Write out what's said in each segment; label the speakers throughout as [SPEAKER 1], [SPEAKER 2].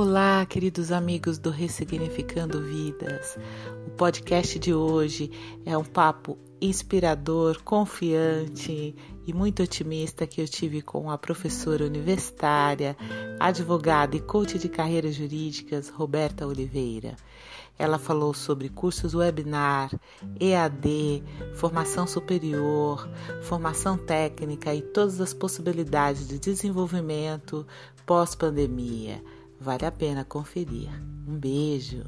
[SPEAKER 1] Olá, queridos amigos do Ressignificando Vidas. O podcast de hoje é um papo inspirador, confiante e muito otimista que eu tive com a professora universitária, advogada e coach de carreiras jurídicas, Roberta Oliveira. Ela falou sobre cursos webinar, EAD, formação superior, formação técnica e todas as possibilidades de desenvolvimento pós-pandemia. Vale a pena conferir. Um beijo.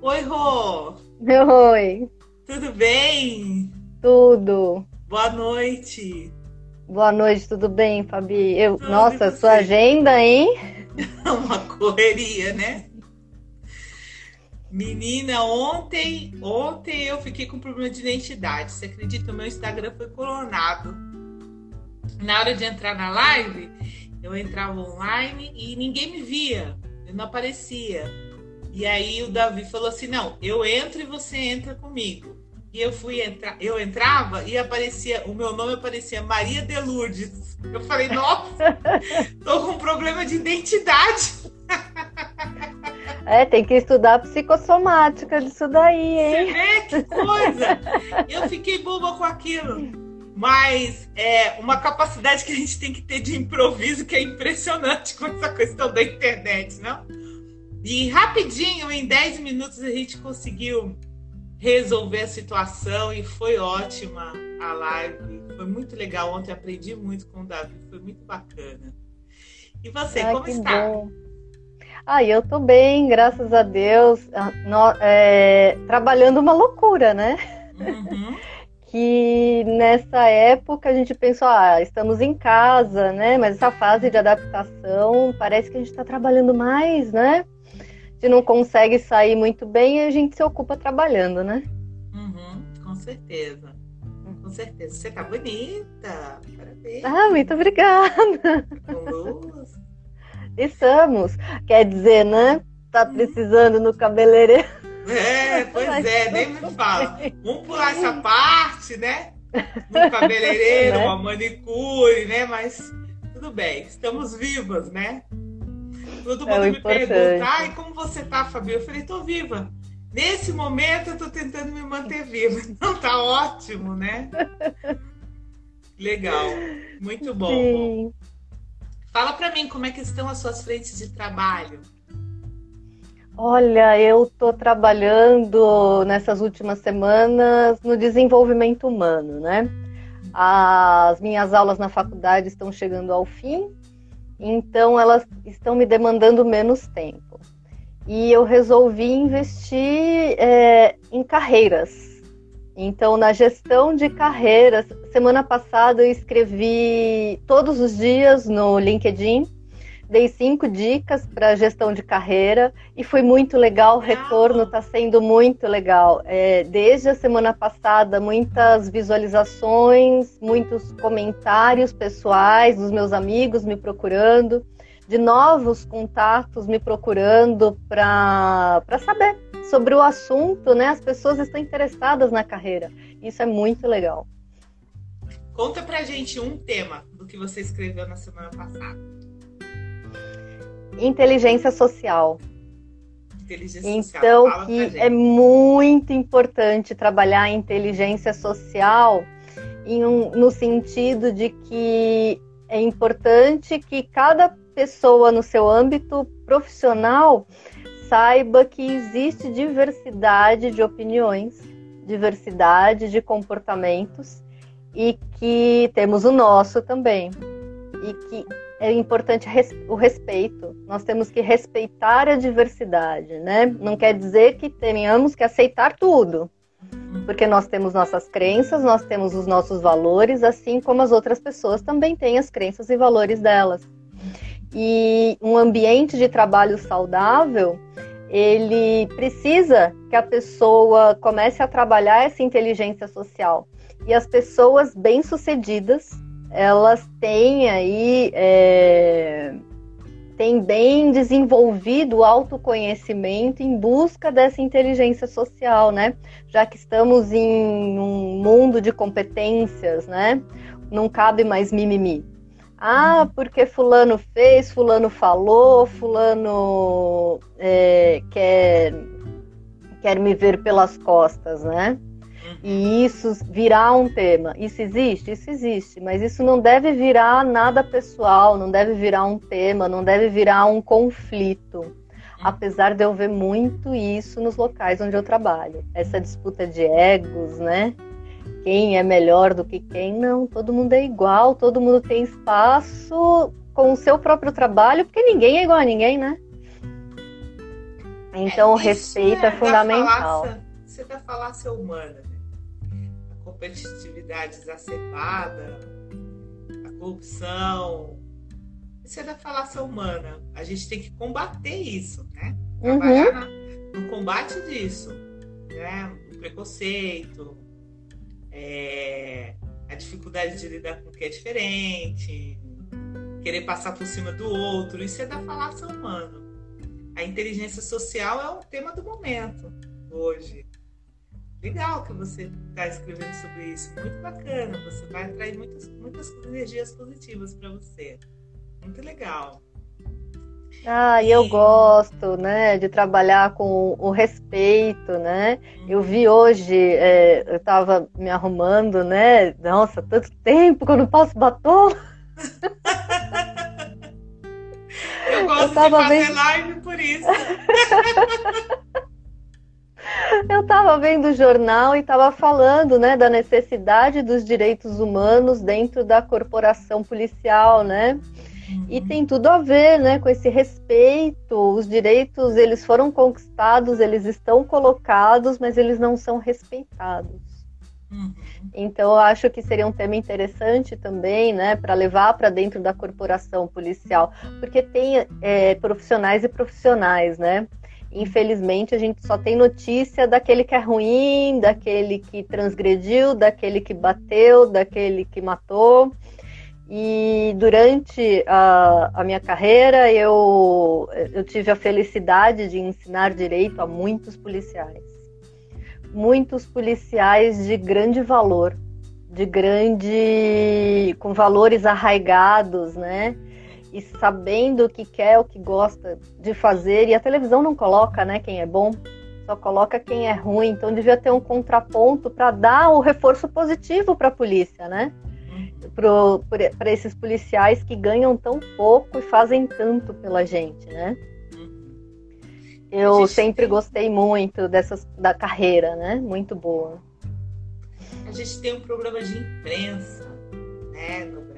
[SPEAKER 2] Oi, Rô.
[SPEAKER 3] Oi.
[SPEAKER 2] Tudo bem?
[SPEAKER 3] Tudo.
[SPEAKER 2] Boa noite.
[SPEAKER 3] Boa noite, tudo bem, Fabi? Eu, tudo nossa, sua agenda, hein?
[SPEAKER 2] Uma correria, né? Menina, ontem, ontem eu fiquei com problema de identidade. Você acredita? O meu Instagram foi coronado. Na hora de entrar na live, eu entrava online e ninguém me via, eu não aparecia. E aí o Davi falou assim: não, eu entro e você entra comigo. E eu fui entrar, eu entrava e aparecia, o meu nome aparecia Maria de Lourdes. Eu falei, nossa, tô com um problema de identidade.
[SPEAKER 3] É, tem que estudar psicossomática disso daí, hein?
[SPEAKER 2] Você vê que coisa! Eu fiquei boba com aquilo mas é uma capacidade que a gente tem que ter de improviso que é impressionante com essa questão da internet, não? E rapidinho, em 10 minutos, a gente conseguiu resolver a situação e foi ótima a live. Foi muito legal. Ontem aprendi muito com o Davi, foi muito bacana. E você, Ai, como está? Bom.
[SPEAKER 3] Ah, eu tô bem, graças a Deus. Ah, no, é, trabalhando uma loucura, né? Uhum. que nessa época a gente pensou, ah, estamos em casa, né? Mas essa fase de adaptação parece que a gente está trabalhando mais, né? A gente não consegue sair muito bem e a gente se ocupa trabalhando, né?
[SPEAKER 2] Uhum, com certeza. Com certeza. Você tá bonita. Parabéns.
[SPEAKER 3] Ah, muito obrigada. Com luz. Estamos. Quer dizer, né? Tá precisando no cabeleireiro.
[SPEAKER 2] É, pois é, nem me fala. Vamos pular essa parte, né? No cabeleireiro, né? uma manicure, né? Mas tudo bem, estamos vivas, né? Todo é mundo é me pergunta, ai, como você tá, Fabio? Eu falei, tô viva. Nesse momento eu tô tentando me manter viva. Então tá ótimo, né? Legal. Muito bom. Sim. Fala para mim como é que estão as suas frentes de trabalho.
[SPEAKER 3] Olha, eu estou trabalhando nessas últimas semanas no desenvolvimento humano, né? As minhas aulas na faculdade estão chegando ao fim, então elas estão me demandando menos tempo. E eu resolvi investir é, em carreiras. Então, na gestão de carreiras, semana passada eu escrevi todos os dias no LinkedIn dei cinco dicas para gestão de carreira e foi muito legal. O retorno está sendo muito legal. É, desde a semana passada, muitas visualizações, muitos comentários pessoais dos meus amigos me procurando, de novos contatos me procurando para saber sobre o assunto, né? As pessoas estão interessadas na carreira. Isso é muito legal.
[SPEAKER 2] Conta pra gente um tema do que você escreveu na semana passada
[SPEAKER 3] inteligência social.
[SPEAKER 2] Inteligência
[SPEAKER 3] então, social. que é muito importante trabalhar a inteligência social um, no sentido de que é importante que cada pessoa no seu âmbito profissional saiba que existe diversidade de opiniões, diversidade de comportamentos e que temos o nosso também. E que é importante o respeito. Nós temos que respeitar a diversidade, né? Não quer dizer que tenhamos que aceitar tudo, porque nós temos nossas crenças, nós temos os nossos valores, assim como as outras pessoas também têm as crenças e valores delas. E um ambiente de trabalho saudável, ele precisa que a pessoa comece a trabalhar essa inteligência social. E as pessoas bem-sucedidas, elas têm aí é, têm bem desenvolvido o autoconhecimento em busca dessa inteligência social, né? Já que estamos em um mundo de competências, né? Não cabe mais mimimi. Ah, porque fulano fez, fulano falou, fulano é, quer, quer me ver pelas costas, né? E isso virar um tema. Isso existe? Isso existe, mas isso não deve virar nada pessoal, não deve virar um tema, não deve virar um conflito. Apesar de eu ver muito isso nos locais onde eu trabalho. Essa disputa de egos, né? quem é melhor do que quem, não, todo mundo é igual, todo mundo tem espaço com o seu próprio trabalho, porque ninguém é igual a ninguém, né? Então, é, o respeito é, é fundamental.
[SPEAKER 2] Falácia, é da falácia humana, competitividade exacerbada, a corrupção, isso é da falácia humana. A gente tem que combater isso, né? Trabalhar uhum. no combate disso, né? O preconceito, é, a dificuldade de lidar com o que é diferente, querer passar por cima do outro, isso é da falácia humana. A inteligência social é o tema do momento hoje. Legal que você está escrevendo sobre isso, muito bacana. Você vai atrair muitas, muitas energias positivas para você. Muito legal.
[SPEAKER 3] Ah, e eu gosto, né, de trabalhar com o respeito, né? Eu vi hoje, é, eu estava me arrumando, né? Nossa, tanto tempo que eu não passo batom.
[SPEAKER 2] eu gosto eu de fazer vendo... live por isso.
[SPEAKER 3] eu estava vendo o jornal e estava falando, né, da necessidade dos direitos humanos dentro da corporação policial, né? E tem tudo a ver, né, com esse respeito. Os direitos, eles foram conquistados, eles estão colocados, mas eles não são respeitados. Uhum. Então, eu acho que seria um tema interessante também, né, para levar para dentro da corporação policial, porque tem é, profissionais e profissionais, né? Infelizmente, a gente só tem notícia daquele que é ruim, daquele que transgrediu, daquele que bateu, daquele que matou. E durante a, a, minha carreira, eu, eu tive a felicidade de ensinar direito a muitos policiais. Muitos policiais de grande valor, de grande. com valores arraigados, né? E sabendo o que quer, o que gosta de fazer. E a televisão não coloca, né, quem é bom, só coloca quem é ruim. Então devia ter um contraponto para dar o reforço positivo para a polícia, né? para esses policiais que ganham tão pouco e fazem tanto pela gente, né? Eu sempre tem... gostei muito dessas da carreira, né? Muito boa.
[SPEAKER 2] A gente tem um problema de imprensa, né, no.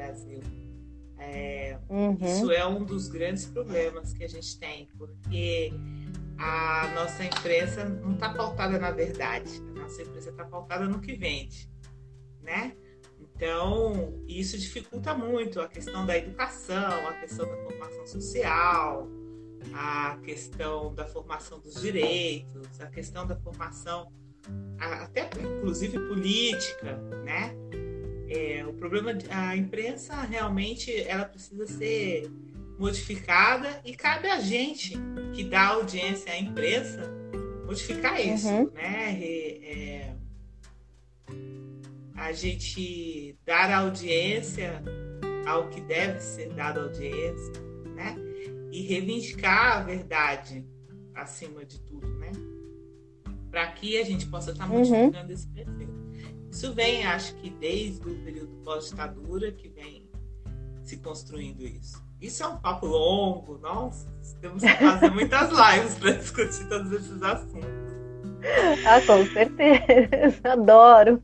[SPEAKER 2] É, uhum. Isso é um dos grandes problemas que a gente tem, porque a nossa imprensa não está pautada na verdade. A nossa imprensa está pautada no que vende, né? Então, isso dificulta muito a questão da educação, a questão da formação social, a questão da formação dos direitos, a questão da formação até inclusive política, né? É, o problema a imprensa realmente ela precisa ser modificada e cabe a gente que dá audiência à imprensa modificar isso, uhum. né? É, a gente dar audiência ao que deve ser dado audiência, né? E reivindicar a verdade acima de tudo, né? Para que a gente possa estar tá modificando uhum. esse perfil. Isso vem, acho que desde o período pós-ditadura que vem se construindo isso. Isso é um papo longo, nossa, temos que fazer muitas lives para discutir todos esses assuntos.
[SPEAKER 3] Ah, com certeza, adoro.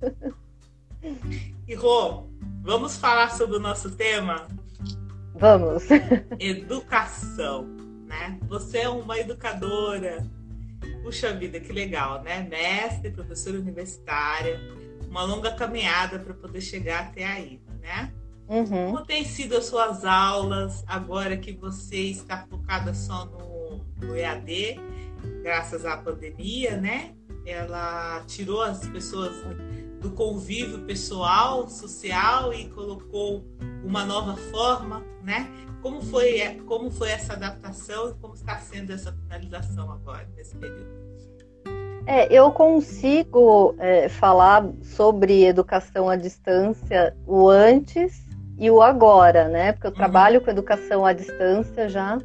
[SPEAKER 2] E Rô, vamos falar sobre o nosso tema?
[SPEAKER 3] Vamos.
[SPEAKER 2] Educação, né? Você é uma educadora. Puxa vida, que legal, né? Mestre, professora universitária, uma longa caminhada para poder chegar até aí, né? Uhum. Como tem sido as suas aulas agora que você está focada só no, no EAD, graças à pandemia, né? Ela tirou as pessoas do convívio pessoal, social e colocou uma nova forma, né? Como foi, como foi essa adaptação e como está sendo essa finalização agora, nesse período?
[SPEAKER 3] É, eu consigo é, falar sobre educação à distância o antes e o agora, né? Porque eu uhum. trabalho com educação à distância já,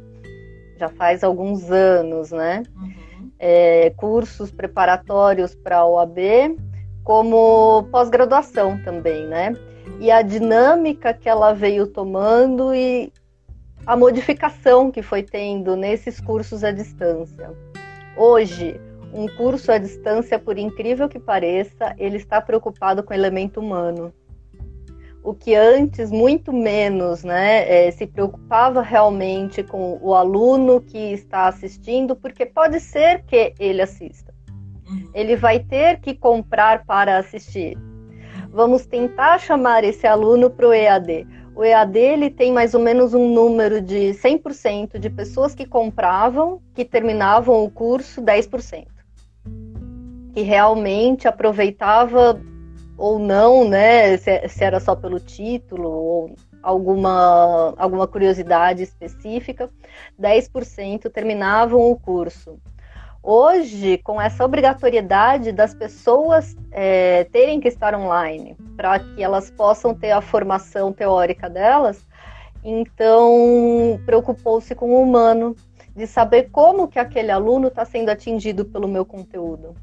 [SPEAKER 3] já faz alguns anos, né? Uhum. É, cursos preparatórios para a OAB, como pós-graduação também, né? E a dinâmica que ela veio tomando e a modificação que foi tendo nesses cursos à distância. Hoje, um curso à distância, por incrível que pareça, ele está preocupado com o elemento humano. O que antes, muito menos, né, é, se preocupava realmente com o aluno que está assistindo, porque pode ser que ele assista. Uhum. Ele vai ter que comprar para assistir. Vamos tentar chamar esse aluno para o EAD. O EAD ele tem mais ou menos um número de 100% de pessoas que compravam, que terminavam o curso 10% que realmente aproveitava ou não, né? Se, se, era só pelo título ou alguma, alguma curiosidade específica, 10% terminavam o curso. Hoje, com essa obrigatoriedade das pessoas é, terem que estar online para que elas possam ter a formação teórica delas, então preocupou-se com o humano, de saber como que aquele aluno está sendo atingido pelo meu conteúdo.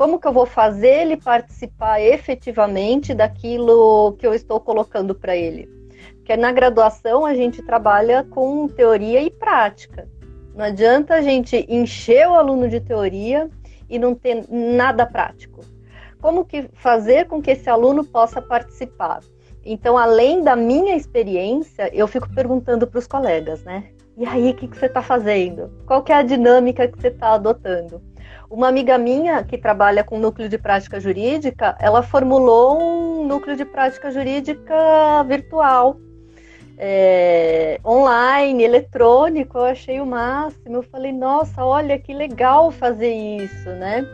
[SPEAKER 3] Como que eu vou fazer ele participar efetivamente daquilo que eu estou colocando para ele? Porque na graduação a gente trabalha com teoria e prática. Não adianta a gente encher o aluno de teoria e não ter nada prático. Como que fazer com que esse aluno possa participar? Então, além da minha experiência, eu fico perguntando para os colegas, né? E aí, o que, que você está fazendo? Qual que é a dinâmica que você está adotando? Uma amiga minha que trabalha com núcleo de prática jurídica, ela formulou um núcleo de prática jurídica virtual, é, online, eletrônico. Eu achei o máximo. Eu falei, nossa, olha que legal fazer isso, né?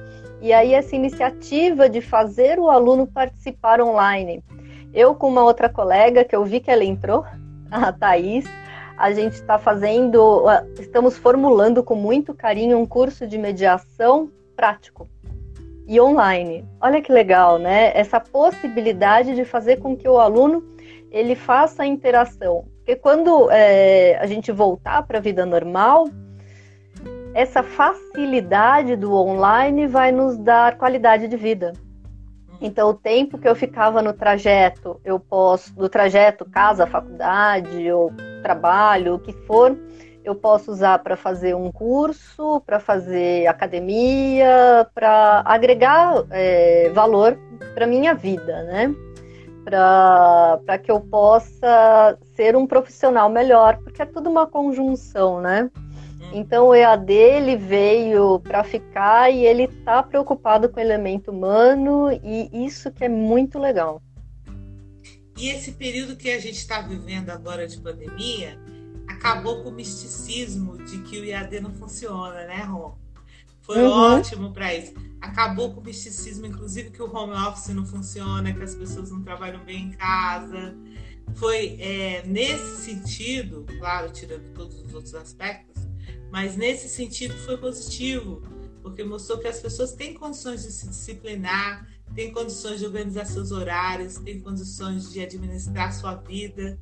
[SPEAKER 3] E aí essa iniciativa de fazer o aluno participar online. Eu com uma outra colega que eu vi que ela entrou, a Thaís, a gente está fazendo, estamos formulando com muito carinho um curso de mediação prático e online. Olha que legal, né? Essa possibilidade de fazer com que o aluno ele faça a interação. Porque quando é, a gente voltar para a vida normal, essa facilidade do online vai nos dar qualidade de vida. Então, o tempo que eu ficava no trajeto, eu posso, do trajeto casa, faculdade ou trabalho, o que for, eu posso usar para fazer um curso, para fazer academia, para agregar é, valor para minha vida, né? Para que eu possa ser um profissional melhor, porque é tudo uma conjunção, né? Então o EAD ele veio para ficar e ele está preocupado com o elemento humano e isso que é muito legal.
[SPEAKER 2] E esse período que a gente está vivendo agora de pandemia acabou com o misticismo de que o EAD não funciona, né, Ron? Foi uhum. ótimo para isso. Acabou com o misticismo, inclusive que o home office não funciona, que as pessoas não trabalham bem em casa. Foi é, nesse sentido, claro, tirando todos os outros aspectos, mas nesse sentido foi positivo, porque mostrou que as pessoas têm condições de se disciplinar, têm condições de organizar seus horários, têm condições de administrar sua vida,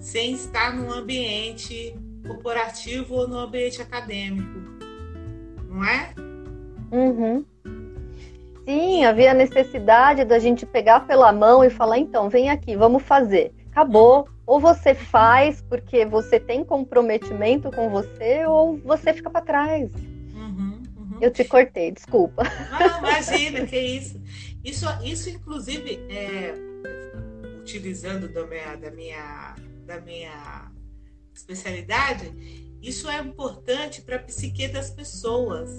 [SPEAKER 2] sem estar num ambiente corporativo ou no ambiente acadêmico. Não é?
[SPEAKER 3] Uhum. Sim, havia necessidade da gente pegar pela mão e falar: então, vem aqui, vamos fazer. Acabou, ou você faz porque você tem comprometimento com você, ou você fica para trás. Uhum, uhum. Eu te cortei, desculpa.
[SPEAKER 2] Não, imagina, que isso. Isso, isso inclusive, é, utilizando da minha, da, minha, da minha especialidade, isso é importante para a psique das pessoas.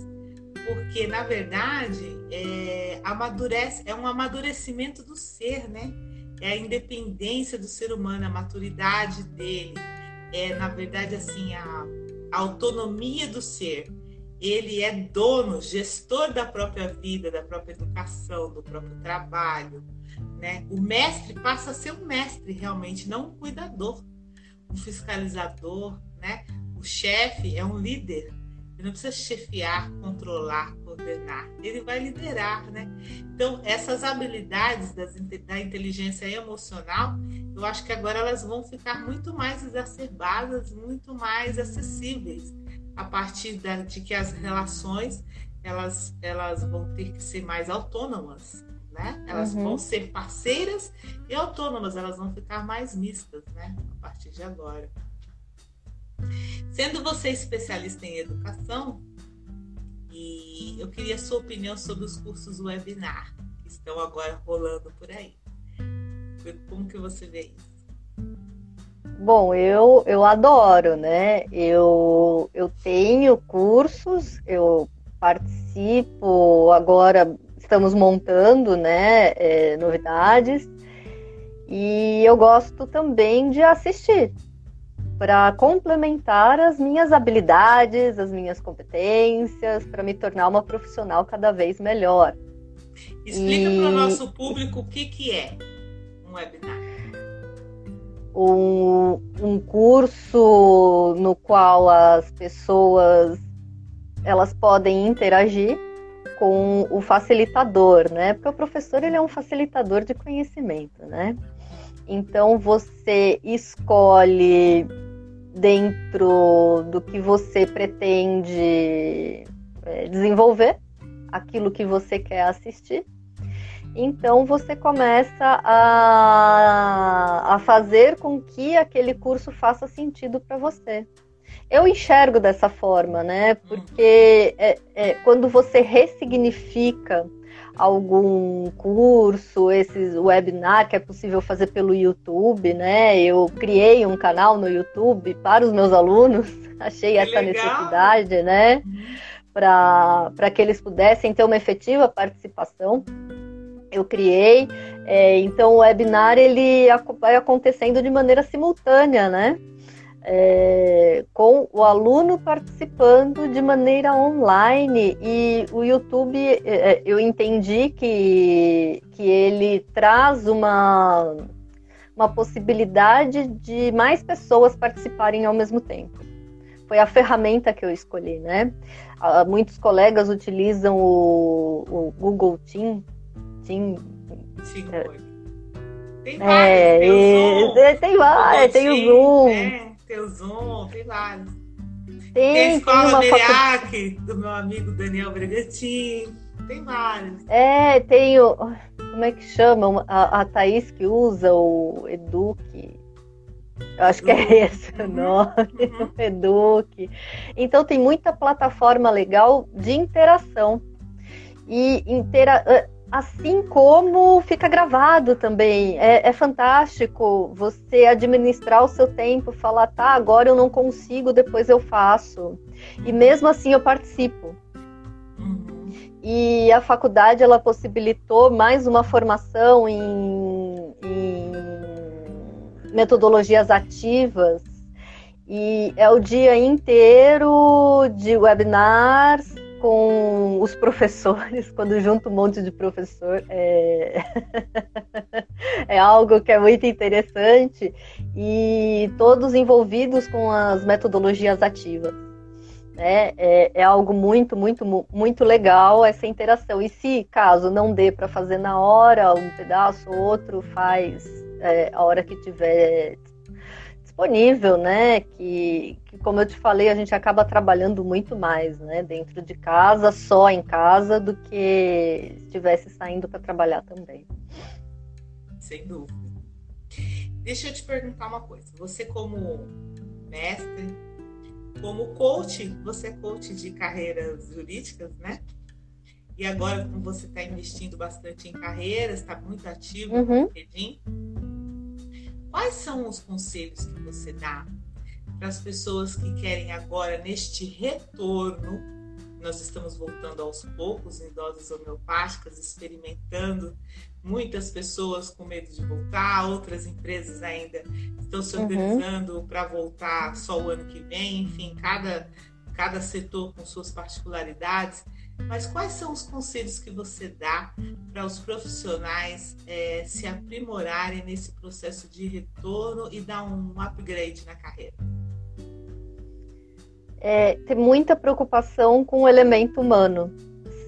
[SPEAKER 2] Porque, na verdade, é, amadurece, é um amadurecimento do ser, né? É a independência do ser humano, a maturidade dele, é na verdade assim a, a autonomia do ser. Ele é dono, gestor da própria vida, da própria educação, do próprio trabalho, né? O mestre passa a ser um mestre realmente, não um cuidador, um fiscalizador, né? O chefe é um líder, Ele não precisa chefiar, controlar, coordenar. Ele vai liderar, né? Então, essas habilidades das, da inteligência emocional, eu acho que agora elas vão ficar muito mais exacerbadas, muito mais acessíveis a partir da, de que as relações elas, elas vão ter que ser mais autônomas, né? Elas uhum. vão ser parceiras e autônomas, elas vão ficar mais mistas, né? A partir de agora. Sendo você especialista em educação, e eu queria a sua opinião sobre os cursos webinar que estão agora rolando por aí. Como que você vê isso?
[SPEAKER 3] Bom, eu, eu adoro, né? Eu, eu tenho cursos, eu participo, agora estamos montando, né, é, novidades, e eu gosto também de assistir para complementar as minhas habilidades, as minhas competências, para me tornar uma profissional cada vez melhor.
[SPEAKER 2] Explica e... para o nosso público o que, que é um webinar
[SPEAKER 3] um, um curso no qual as pessoas elas podem interagir com o facilitador, né? Porque o professor ele é um facilitador de conhecimento, né? Então você escolhe dentro do que você pretende é, desenvolver, aquilo que você quer assistir então você começa a, a fazer com que aquele curso faça sentido para você. Eu enxergo dessa forma, né? Porque é, é, quando você ressignifica algum curso, esses webinar que é possível fazer pelo YouTube, né? Eu criei um canal no YouTube para os meus alunos, achei que essa legal. necessidade, né? Para que eles pudessem ter uma efetiva participação eu criei. É, então o webinar ele vai acontecendo de maneira simultânea, né? É, com o aluno participando de maneira online e o YouTube é, é, eu entendi que, que ele traz uma, uma possibilidade de mais pessoas participarem ao mesmo tempo. Foi a ferramenta que eu escolhi, né? Muitos colegas utilizam o, o Google Team Sim.
[SPEAKER 2] Sim, é. Tem é, vários.
[SPEAKER 3] É, tem, vários, tem o Zoom.
[SPEAKER 2] Tem o Zoom, tem vários. Tem, tem a escola Meriac, do meu amigo Daniel Bregantin. Tem vários.
[SPEAKER 3] É, tem o. Como é que chama? A, a Thaís que usa o Eduque. Eu acho que é esse o nome, uhum. Eduque. Então tem muita plataforma legal de interação. E intera Assim como fica gravado também. É, é, fantástico você administrar o seu tempo, falar, tá, agora eu não consigo, depois eu faço. E mesmo assim eu participo. E a faculdade ela possibilitou mais uma formação em, em metodologias ativas. E é o dia inteiro de webinars, com os professores, quando junto um monte de professor, é, é algo que é muito interessante e todos envolvidos com as metodologias ativas. Né? É, é algo muito, muito, muito legal essa interação. E se caso não dê para fazer na hora, um pedaço ou outro, faz é, a hora que tiver disponível, né? Que, que, como eu te falei, a gente acaba trabalhando muito mais, né? Dentro de casa, só em casa, do que estivesse saindo para trabalhar também.
[SPEAKER 2] Sem dúvida. Deixa eu te perguntar uma coisa. Você como mestre, como coach, você é coach de carreiras jurídicas, né? E agora, como você está investindo bastante em carreiras, está muito ativo uhum. no LinkedIn, Quais são os conselhos que você dá para as pessoas que querem agora, neste retorno, nós estamos voltando aos poucos em doses homeopáticas, experimentando, muitas pessoas com medo de voltar, outras empresas ainda estão se uhum. organizando uhum. para voltar só o ano que vem, enfim, cada, cada setor com suas particularidades. Mas quais são os conselhos que você dá para os profissionais é, se aprimorarem nesse processo de retorno e dar um upgrade na carreira?
[SPEAKER 3] é ter muita preocupação com o elemento humano,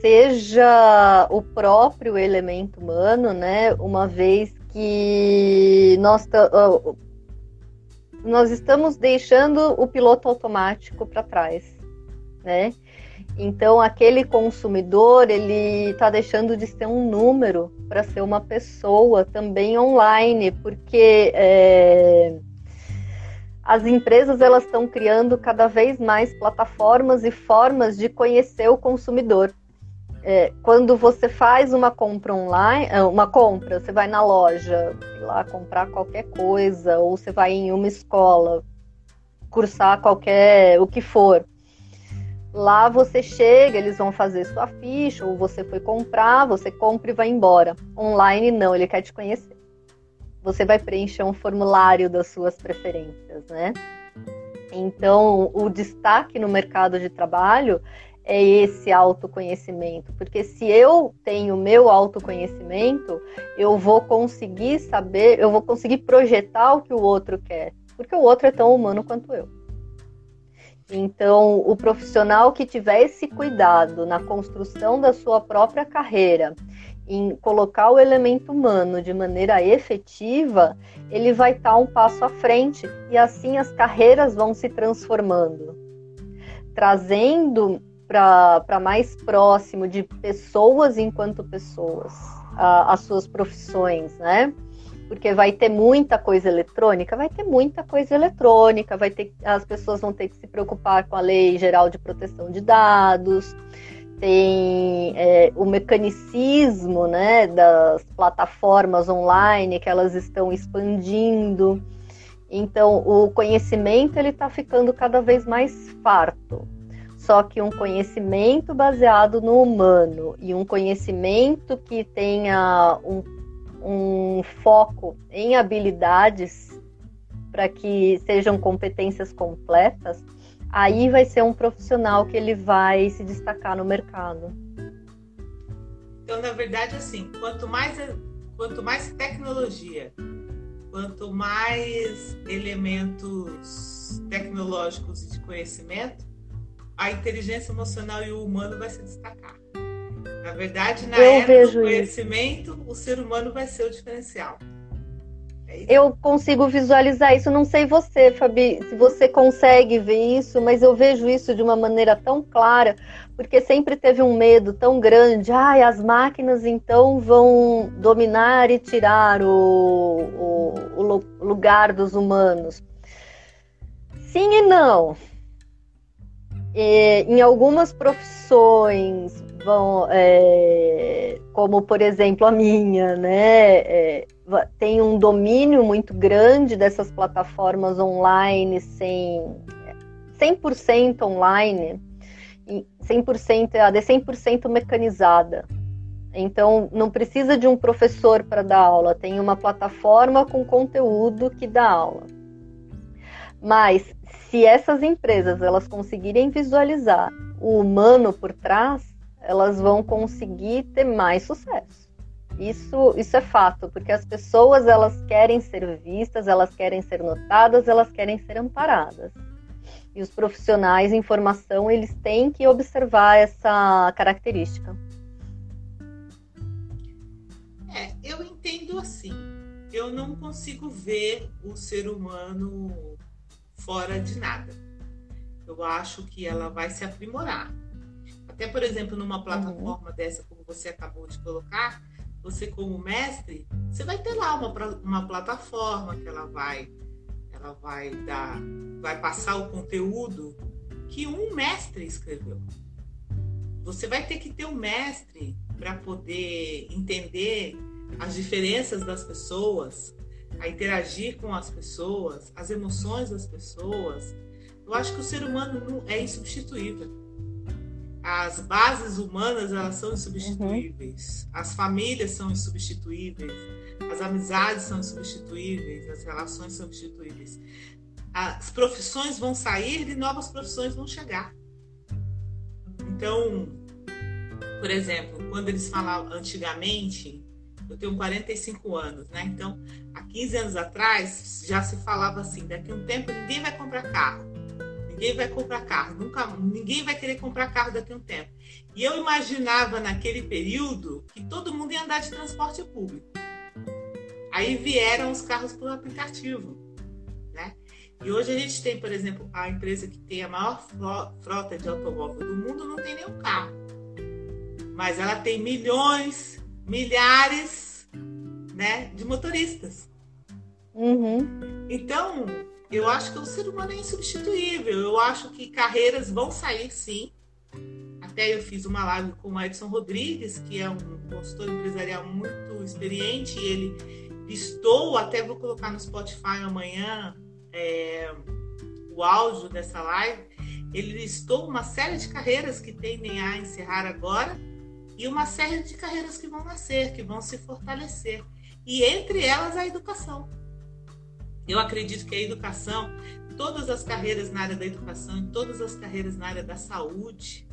[SPEAKER 3] seja o próprio elemento humano, né? Uma vez que nós, nós estamos deixando o piloto automático para trás, né? Então aquele consumidor ele está deixando de ser um número para ser uma pessoa também online, porque é, as empresas elas estão criando cada vez mais plataformas e formas de conhecer o consumidor é, quando você faz uma compra online, é, uma compra, você vai na loja, sei lá, comprar qualquer coisa, ou você vai em uma escola, cursar qualquer, o que for. Lá você chega, eles vão fazer sua ficha, ou você foi comprar, você compra e vai embora. Online não, ele quer te conhecer. Você vai preencher um formulário das suas preferências, né? Então, o destaque no mercado de trabalho é esse autoconhecimento, porque se eu tenho meu autoconhecimento, eu vou conseguir saber, eu vou conseguir projetar o que o outro quer, porque o outro é tão humano quanto eu. Então, o profissional que tiver esse cuidado na construção da sua própria carreira, em colocar o elemento humano de maneira efetiva, ele vai estar um passo à frente e assim as carreiras vão se transformando, trazendo para mais próximo de pessoas enquanto pessoas, a, as suas profissões, né? Porque vai ter muita coisa eletrônica, vai ter muita coisa eletrônica, vai ter, as pessoas vão ter que se preocupar com a lei geral de proteção de dados, tem é, o mecanicismo né, das plataformas online que elas estão expandindo. Então, o conhecimento ele está ficando cada vez mais farto. Só que um conhecimento baseado no humano e um conhecimento que tenha um, um foco em habilidades para que sejam competências completas, aí vai ser um profissional que ele vai se destacar no mercado.
[SPEAKER 2] Então, na verdade, assim, quanto mais, quanto mais tecnologia, quanto mais elementos tecnológicos de conhecimento, a inteligência emocional e o humano vai se destacar. Na verdade, na eu era do conhecimento, isso. o ser humano vai ser o diferencial.
[SPEAKER 3] É eu consigo visualizar isso. Não sei você, Fabi, se você consegue ver isso, mas eu vejo isso de uma maneira tão clara, porque sempre teve um medo tão grande. Ai, as máquinas então vão dominar e tirar o, o, o lugar dos humanos. Sim e não em algumas profissões vão, é, como por exemplo a minha, né, é, tem um domínio muito grande dessas plataformas online sem 100% online, 100% AD, 100% mecanizada. Então, não precisa de um professor para dar aula, tem uma plataforma com conteúdo que dá aula. Mas se essas empresas elas conseguirem visualizar o humano por trás, elas vão conseguir ter mais sucesso. Isso, isso é fato, porque as pessoas elas querem ser vistas, elas querem ser notadas, elas querem ser amparadas. E os profissionais em formação eles têm que observar essa característica.
[SPEAKER 2] É, eu entendo assim. Eu não consigo ver o ser humano fora de nada. Eu acho que ela vai se aprimorar. Até, por exemplo, numa plataforma uhum. dessa, como você acabou de colocar, você como mestre, você vai ter lá uma, uma plataforma que ela vai, ela vai dar, vai passar o conteúdo que um mestre escreveu. Você vai ter que ter um mestre para poder entender as diferenças das pessoas, a interagir com as pessoas, as emoções das pessoas, eu acho que o ser humano é insubstituível. As bases humanas elas são insubstituíveis, uhum. as famílias são insubstituíveis, as amizades são insubstituíveis, as relações são insubstituíveis. As profissões vão sair e novas profissões vão chegar. Então, por exemplo, quando eles falavam antigamente, eu tenho 45 anos, né? Então, há 15 anos atrás já se falava assim: daqui a um tempo ninguém vai comprar carro, ninguém vai comprar carro, nunca, ninguém vai querer comprar carro daqui a um tempo. E eu imaginava naquele período que todo mundo ia andar de transporte público. Aí vieram os carros por aplicativo, né? E hoje a gente tem, por exemplo, a empresa que tem a maior frota de automóvel do mundo não tem nenhum carro. Mas ela tem milhões, milhares, né, de motoristas.
[SPEAKER 3] Uhum.
[SPEAKER 2] Então, eu acho que o ser humano é insubstituível. Eu acho que carreiras vão sair sim. Até eu fiz uma live com o Edson Rodrigues, que é um consultor empresarial muito experiente. E ele listou, até vou colocar no Spotify amanhã é, o áudio dessa live. Ele listou uma série de carreiras que tendem a encerrar agora e uma série de carreiras que vão nascer, que vão se fortalecer. E entre elas a educação. Eu acredito que a educação, todas as carreiras na área da educação e todas as carreiras na área da saúde,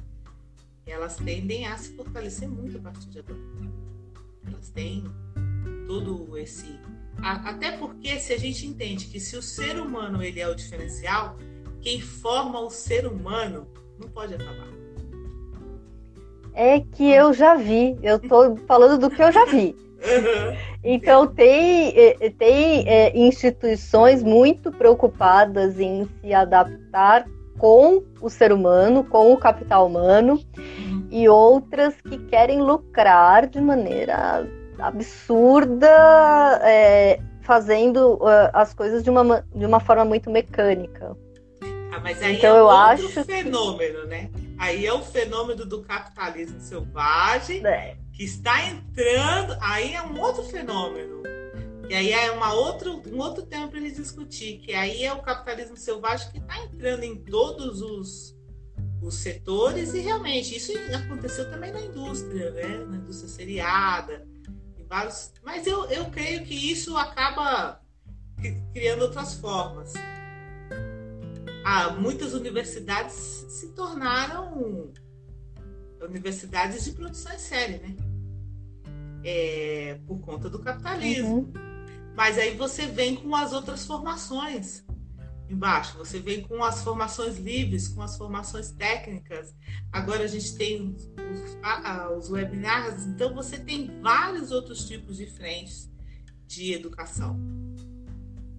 [SPEAKER 2] elas tendem a se fortalecer muito a partir de agora. Elas têm todo esse até porque se a gente entende que se o ser humano ele é o diferencial, quem forma o ser humano não pode acabar.
[SPEAKER 3] É que eu já vi, eu tô falando do que eu já vi. Então, tem, tem é, instituições muito preocupadas em se adaptar com o ser humano, com o capital humano, uhum. e outras que querem lucrar de maneira absurda, é, fazendo uh, as coisas de uma, de uma forma muito mecânica.
[SPEAKER 2] Ah, mas aí então, é eu outro acho fenômeno, que... né? Aí é o fenômeno do capitalismo selvagem, é que está entrando, aí é um outro fenômeno. E aí é uma outro, um outro tema para a gente discutir, que aí é o capitalismo selvagem que está entrando em todos os, os setores e realmente isso aconteceu também na indústria, né? na indústria seriada, em vários. Mas eu, eu creio que isso acaba criando outras formas. Ah, muitas universidades se tornaram universidades de produção em série, né? É, por conta do capitalismo. Uhum. Mas aí você vem com as outras formações embaixo, você vem com as formações livres, com as formações técnicas. Agora a gente tem os, os webinars, então você tem vários outros tipos de frentes de educação.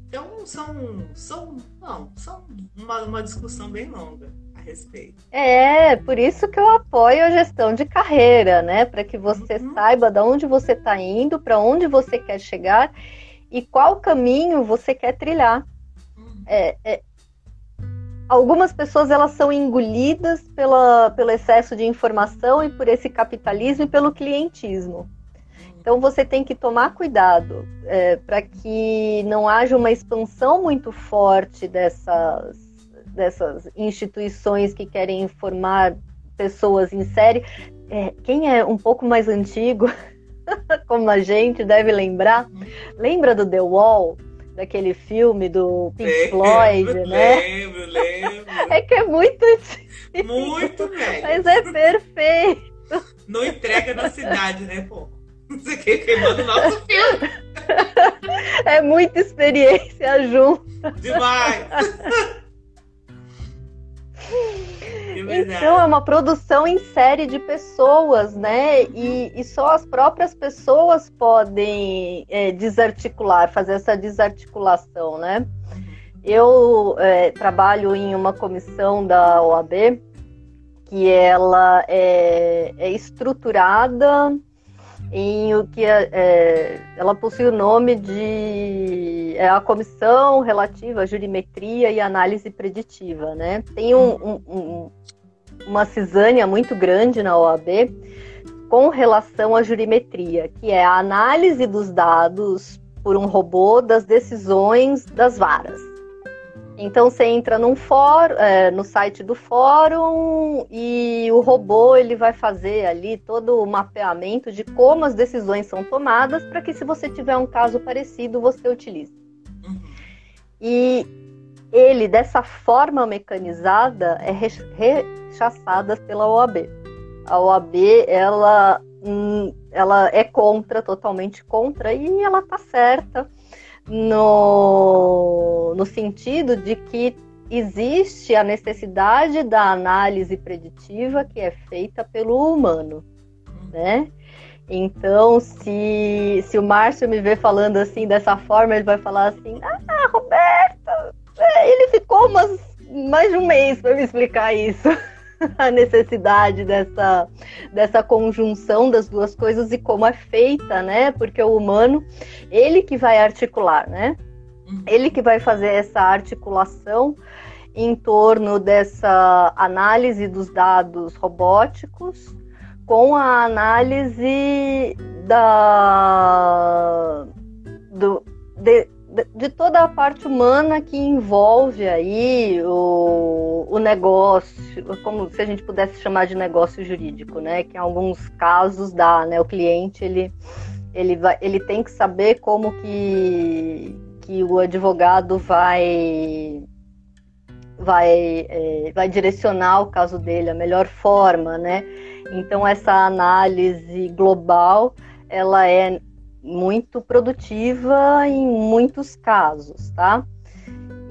[SPEAKER 2] Então são, são, não, são uma, uma discussão bem longa respeito.
[SPEAKER 3] É, por isso que eu apoio a gestão de carreira, né? Para que você uhum. saiba de onde você está indo, para onde você quer chegar e qual caminho você quer trilhar. Uhum. É, é, algumas pessoas elas são engolidas pela, pelo excesso de informação e por esse capitalismo e pelo clientismo. Então você tem que tomar cuidado é, para que não haja uma expansão muito forte dessas dessas instituições que querem formar pessoas em série. É, quem é um pouco mais antigo, como a gente, deve lembrar. Lembra do The Wall? Daquele filme do Pink lembro, Floyd, né?
[SPEAKER 2] Lembro, lembro.
[SPEAKER 3] É que é muito
[SPEAKER 2] antigo. Muito velho.
[SPEAKER 3] Mas é perfeito.
[SPEAKER 2] Não entrega na cidade, né, pô? Você quer queimando o nosso filme.
[SPEAKER 3] É muita experiência junto.
[SPEAKER 2] Demais.
[SPEAKER 3] então é uma produção em série de pessoas, né? E, e só as próprias pessoas podem é, desarticular, fazer essa desarticulação, né? Eu é, trabalho em uma comissão da OAB que ela é, é estruturada em o que é, é, ela possui o nome de é a comissão relativa à jurimetria e análise preditiva, né? Tem um, um, um, uma cisânia muito grande na OAB com relação à jurimetria, que é a análise dos dados por um robô das decisões das varas. Então você entra num fórum, é, no site do fórum e o robô ele vai fazer ali todo o mapeamento de como as decisões são tomadas para que se você tiver um caso parecido você utilize. Uhum. E ele dessa forma mecanizada é rechaçada pela OAB. A OAB ela hum, ela é contra, totalmente contra e ela tá certa no, no sentido de que existe a necessidade da análise preditiva que é feita pelo humano, né? Então, se, se o Márcio me ver falando assim, dessa forma, ele vai falar assim: Ah, Roberta, é, ele ficou umas, mais de um mês para me explicar isso. a necessidade dessa, dessa conjunção das duas coisas e como é feita, né? Porque o humano, ele que vai articular, né? Uhum. Ele que vai fazer essa articulação em torno dessa análise dos dados robóticos com a análise da do, de, de toda a parte humana que envolve aí o, o negócio, como se a gente pudesse chamar de negócio jurídico, né? Que em alguns casos dá, né? O cliente ele ele vai, ele tem que saber como que que o advogado vai vai, é, vai direcionar o caso dele a melhor forma, né? Então essa análise global ela é muito produtiva em muitos casos, tá?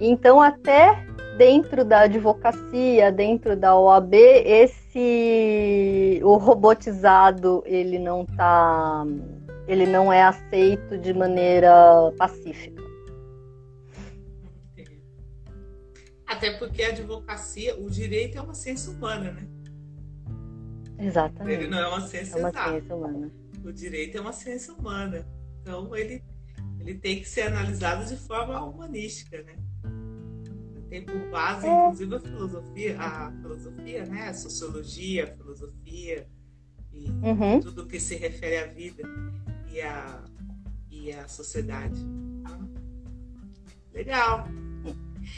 [SPEAKER 3] Então até dentro da advocacia, dentro da OAB, esse o robotizado ele não tá, ele não é aceito de maneira pacífica.
[SPEAKER 2] Até porque a advocacia, o direito é uma ciência humana, né?
[SPEAKER 3] Exatamente.
[SPEAKER 2] Ele não é uma ciência,
[SPEAKER 3] é uma ciência humana.
[SPEAKER 2] O direito é uma ciência humana. Então ele, ele tem que ser analisado de forma humanística, né? Tem por base, inclusive, a filosofia, a filosofia, né? A sociologia, a filosofia e uhum. tudo que se refere à vida e à, e à sociedade. Legal.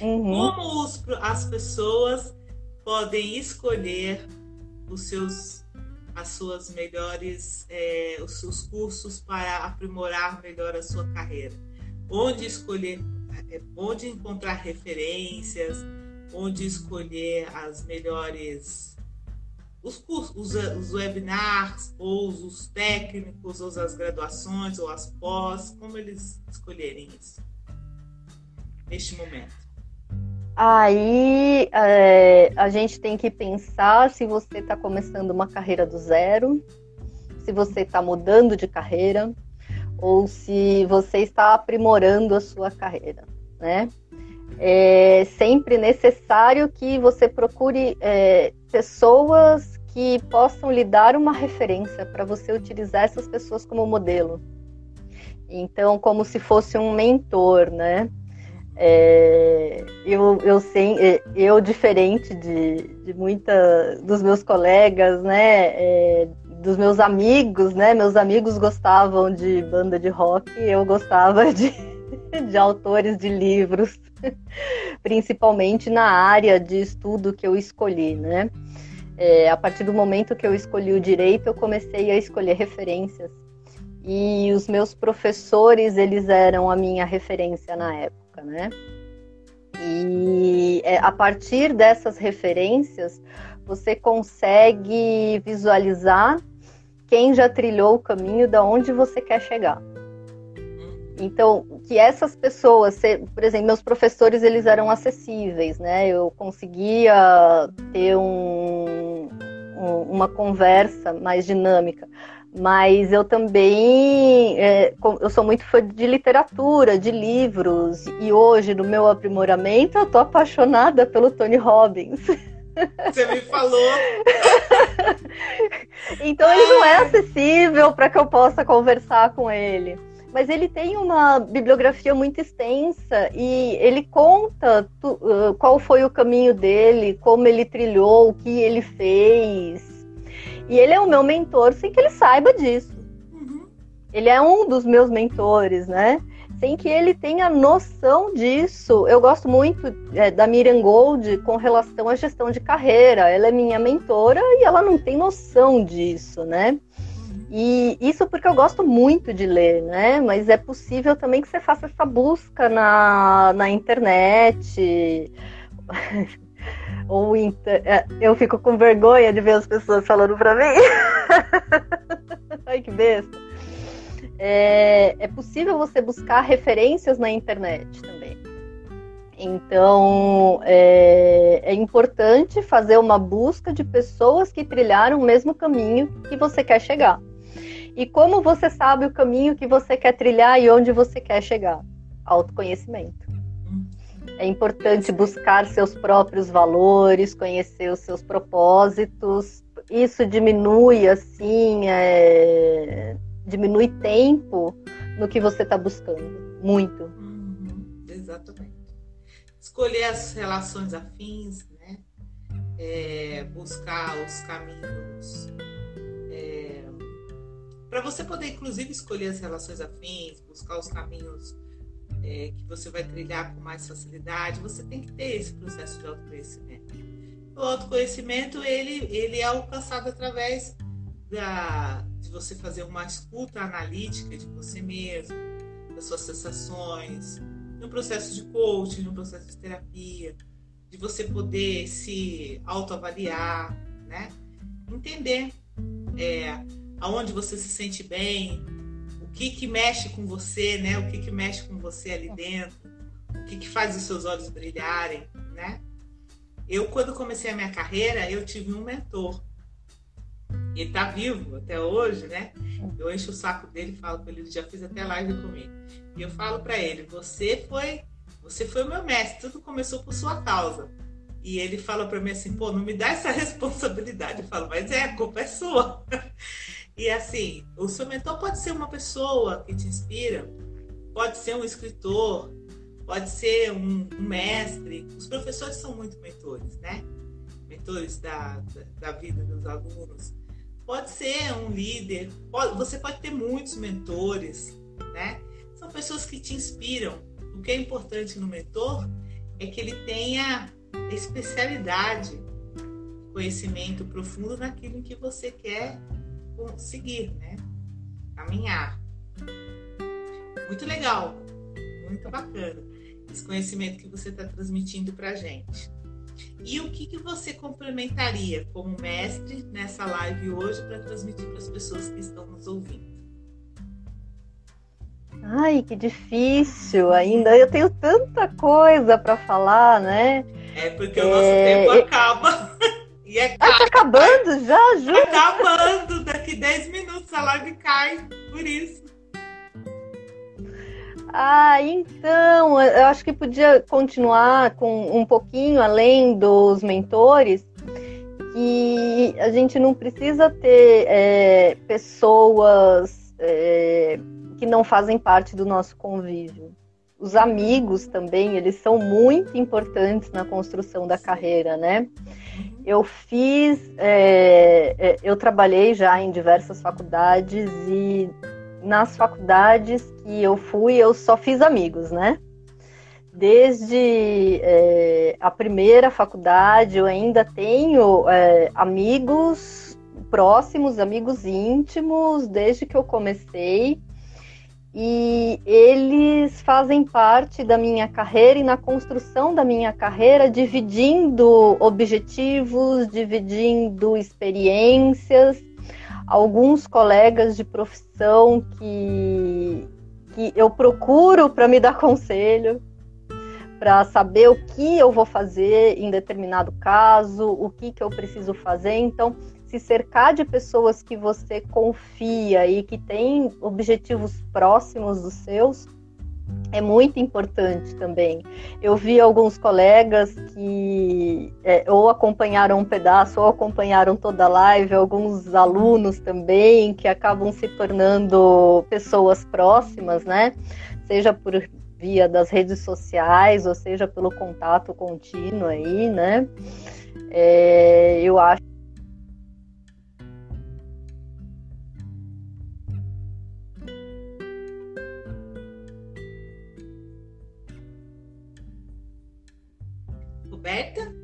[SPEAKER 2] Uhum. Como os, as pessoas podem escolher os seus, as suas melhores, é, os seus cursos para aprimorar melhor a sua carreira? Onde escolher, é, onde encontrar referências, onde escolher as melhores os cursos, os, os, webinars, ou os técnicos, ou as graduações, ou as pós, como eles escolherem isso neste momento?
[SPEAKER 3] Aí é, a gente tem que pensar se você está começando uma carreira do zero, se você está mudando de carreira, ou se você está aprimorando a sua carreira, né? É sempre necessário que você procure é, pessoas que possam lhe dar uma referência para você utilizar essas pessoas como modelo. Então, como se fosse um mentor, né? É, eu, eu, sei, é, eu diferente de, de muita dos meus colegas, né, é, dos meus amigos, né, meus amigos gostavam de banda de rock, eu gostava de, de autores de livros, principalmente na área de estudo que eu escolhi, né. É, a partir do momento que eu escolhi o direito, eu comecei a escolher referências e os meus professores eles eram a minha referência na época época, né? E é, a partir dessas referências, você consegue visualizar quem já trilhou o caminho da onde você quer chegar. Então, que essas pessoas, por exemplo, meus professores, eles eram acessíveis, né? Eu conseguia ter um, um, uma conversa mais dinâmica mas eu também é, eu sou muito fã de literatura, de livros, e hoje, no meu aprimoramento, eu tô apaixonada pelo Tony Robbins.
[SPEAKER 2] Você me falou.
[SPEAKER 3] então ele não é acessível para que eu possa conversar com ele. Mas ele tem uma bibliografia muito extensa e ele conta tu, uh, qual foi o caminho dele, como ele trilhou, o que ele fez, e ele é o meu mentor sem que ele saiba disso. Uhum. Ele é um dos meus mentores, né? Sem que ele tenha noção disso. Eu gosto muito é, da Miriam Gold com relação à gestão de carreira. Ela é minha mentora e ela não tem noção disso, né? E isso porque eu gosto muito de ler, né? Mas é possível também que você faça essa busca na, na internet. Ou inter... É, eu fico com vergonha de ver as pessoas falando para mim. Ai, que besta. É, é possível você buscar referências na internet também. Então, é, é, importante fazer uma busca de pessoas que trilharam o mesmo caminho que você quer chegar. E como você sabe o caminho que você quer trilhar e onde você quer chegar? Autoconhecimento. É importante buscar seus próprios valores, conhecer os seus propósitos. Isso diminui, assim, é... diminui tempo no que você está buscando. Muito.
[SPEAKER 2] Uhum, exatamente. Escolher as relações afins, né? É, buscar os caminhos. É, para você poder, inclusive, escolher as relações afins, buscar os caminhos é, que você vai trilhar com mais facilidade, você tem que ter esse processo de autoconhecimento. O autoconhecimento ele, ele é alcançado através da, de você fazer uma escuta analítica de você mesmo, das suas sensações, no processo de coaching, no processo de terapia, de você poder se autoavaliar, né? Entender é, aonde você se sente bem, que que mexe com você, né? O que que mexe com você ali dentro, o que que faz os seus olhos brilharem, né? Eu quando comecei a minha carreira, eu tive um mentor. Ele tá vivo até hoje, né? Eu encho o saco dele e falo com ele, já fiz até live comigo. E eu falo para ele, você foi, você foi o meu mestre, tudo começou por sua causa. E ele fala para mim assim, pô, não me dá essa responsabilidade. Eu falo, mas é, a culpa é sua. E assim, o seu mentor pode ser uma pessoa que te inspira, pode ser um escritor, pode ser um, um mestre. Os professores são muito mentores, né? Mentores da, da, da vida dos alunos. Pode ser um líder, pode, você pode ter muitos mentores, né? São pessoas que te inspiram. O que é importante no mentor é que ele tenha especialidade, conhecimento profundo naquilo que você quer seguir, né? Caminhar. Muito legal, muito bacana esse conhecimento que você está transmitindo para gente. E o que, que você complementaria como mestre nessa live hoje para transmitir para as pessoas que estão nos ouvindo?
[SPEAKER 3] Ai, que difícil! Ainda eu tenho tanta coisa para falar, né?
[SPEAKER 2] É porque o nosso é... tempo acaba. E é
[SPEAKER 3] ah, tá acabando já, Ju?
[SPEAKER 2] Tá acabando. Daqui 10 minutos a live cai. Por isso.
[SPEAKER 3] Ah, então, eu acho que podia continuar com um pouquinho além dos mentores, que a gente não precisa ter é, pessoas é, que não fazem parte do nosso convívio. Os amigos também, eles são muito importantes na construção da carreira, né? Eu fiz, é, é, eu trabalhei já em diversas faculdades e nas faculdades que eu fui, eu só fiz amigos, né? Desde é, a primeira faculdade, eu ainda tenho é, amigos próximos, amigos íntimos, desde que eu comecei e eles fazem parte da minha carreira e na construção da minha carreira, dividindo objetivos, dividindo experiências. Alguns colegas de profissão que, que eu procuro para me dar conselho, para saber o que eu vou fazer em determinado caso, o que, que eu preciso fazer. Então, se cercar de pessoas que você confia e que têm objetivos próximos dos seus é muito importante também. Eu vi alguns colegas que é, ou acompanharam um pedaço ou acompanharam toda a live, alguns alunos também que acabam se tornando pessoas próximas, né? Seja por via das redes sociais ou seja pelo contato contínuo aí, né? É, eu acho
[SPEAKER 2] Roberta.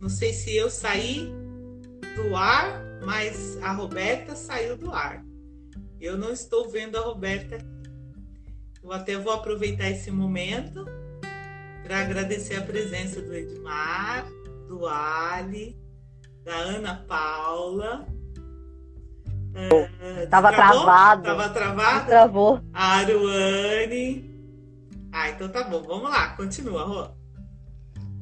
[SPEAKER 2] Não sei se eu saí do ar, mas a Roberta saiu do ar. Eu não estou vendo a Roberta aqui. Eu até vou aproveitar esse momento para agradecer a presença do Edmar, do Ali, da Ana Paula.
[SPEAKER 3] Estava uh, travado.
[SPEAKER 2] Estava travado?
[SPEAKER 3] Travou.
[SPEAKER 2] A Aruane, Ah, então tá bom. Vamos lá, continua, Rô.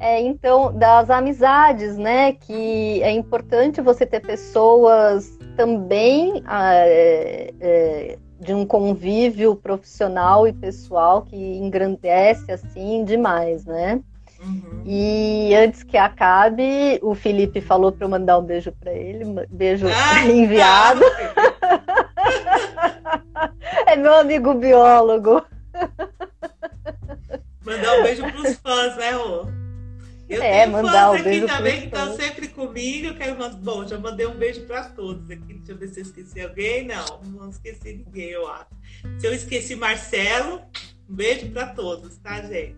[SPEAKER 3] É, então, das amizades, né? Que é importante você ter pessoas também ah, é, é, de um convívio profissional e pessoal que engrandece assim demais, né? Uhum. E antes que acabe, o Felipe falou para eu mandar um beijo para ele, beijo ah, enviado. é meu amigo biólogo.
[SPEAKER 2] Mandar um beijo para os fãs, né, Rô? Eu
[SPEAKER 3] é, tenho mandar fãs um aqui
[SPEAKER 2] também que estão sempre comigo. Eu quero mandar... Bom, já mandei um beijo para todos aqui. Deixa eu ver se eu esqueci alguém. Não, não esqueci ninguém, eu acho. Se eu esqueci Marcelo, um beijo para todos, tá, gente?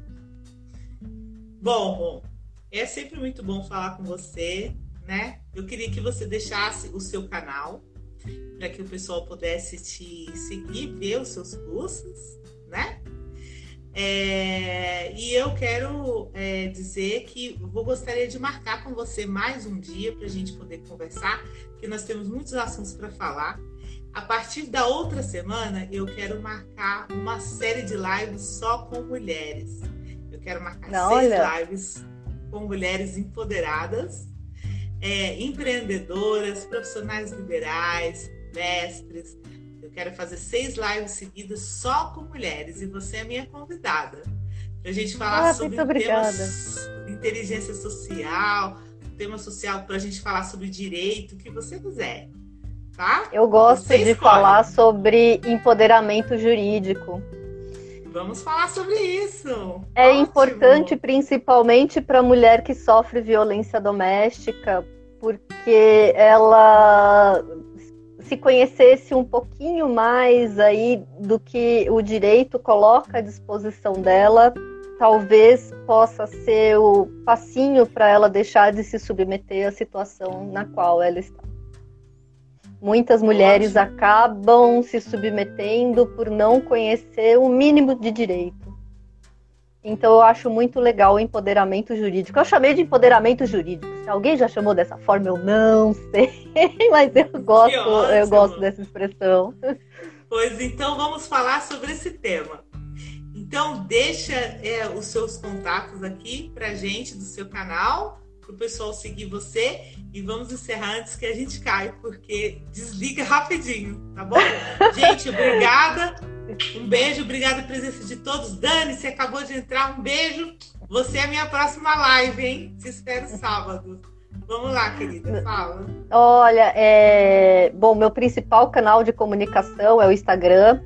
[SPEAKER 2] Bom, bom, é sempre muito bom falar com você, né? Eu queria que você deixasse o seu canal para que o pessoal pudesse te seguir, ver os seus cursos, né? É, e eu quero é, dizer que vou gostaria de marcar com você mais um dia para a gente poder conversar, que nós temos muitos assuntos para falar. A partir da outra semana, eu quero marcar uma série de lives só com mulheres. Quero marcar Não, seis olha. lives com mulheres empoderadas, é, empreendedoras, profissionais liberais, mestres. Eu quero fazer seis lives seguidas só com mulheres e você é minha convidada. Para a gente falar ah, sobre temas inteligência social, tema social para a gente falar sobre direito, o que você quiser. Tá?
[SPEAKER 3] Eu gosto de escolhe. falar sobre empoderamento jurídico.
[SPEAKER 2] Vamos falar sobre isso.
[SPEAKER 3] É Ótimo. importante, principalmente para a mulher que sofre violência doméstica, porque ela se conhecesse um pouquinho mais aí do que o direito coloca à disposição dela, talvez possa ser o passinho para ela deixar de se submeter à situação na qual ela está. Muitas mulheres acabam se submetendo por não conhecer o mínimo de direito. Então eu acho muito legal o empoderamento jurídico. Eu chamei de empoderamento jurídico. Se alguém já chamou dessa forma, eu não sei, mas eu gosto, eu gosto dessa expressão.
[SPEAKER 2] Pois então vamos falar sobre esse tema. Então deixa é, os seus contatos aqui para gente do seu canal para o pessoal seguir você e vamos encerrar antes que a gente caia, porque desliga rapidinho, tá bom? gente, obrigada. Um beijo, obrigada pela presença de todos. Dani, você acabou de entrar, um beijo. Você é a minha próxima live, hein? Te espero sábado. Vamos lá, querida, fala.
[SPEAKER 3] Olha, é... bom, meu principal canal de comunicação é o Instagram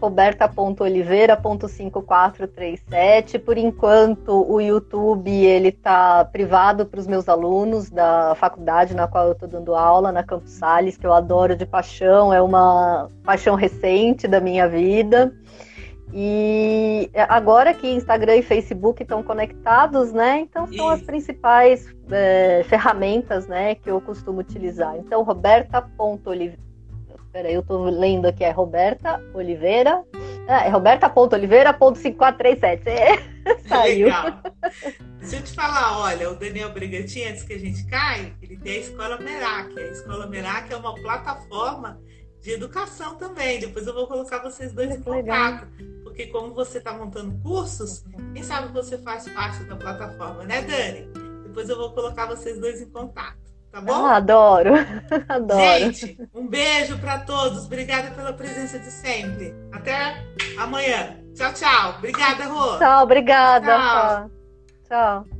[SPEAKER 3] roberta.oliveira.5437. Por enquanto, o YouTube ele está privado para os meus alunos da faculdade na qual eu estou dando aula, na Campos Sales, que eu adoro de paixão, é uma paixão recente da minha vida. E agora que Instagram e Facebook estão conectados, né? Então são as principais é, ferramentas, né, que eu costumo utilizar. Então, roberta.oliveira Peraí, eu tô lendo aqui, é Roberta Oliveira. Ah, é roberta.oliveira.5437. É, saiu.
[SPEAKER 2] Legal. Deixa eu te falar, olha, o Daniel Brigantin, antes que a gente caia, ele tem a Escola Merak. A Escola Merak é uma plataforma de educação também. Depois eu vou colocar vocês dois em contato. Porque como você está montando cursos, quem sabe você faz parte da plataforma, né, Dani? Depois eu vou colocar vocês dois em contato. Tá bom?
[SPEAKER 3] Ah, adoro. adoro.
[SPEAKER 2] Gente, um beijo para todos. Obrigada pela presença de sempre. Até amanhã. Tchau, tchau. Obrigada, Rô.
[SPEAKER 3] Tchau, obrigada. Tchau. tchau.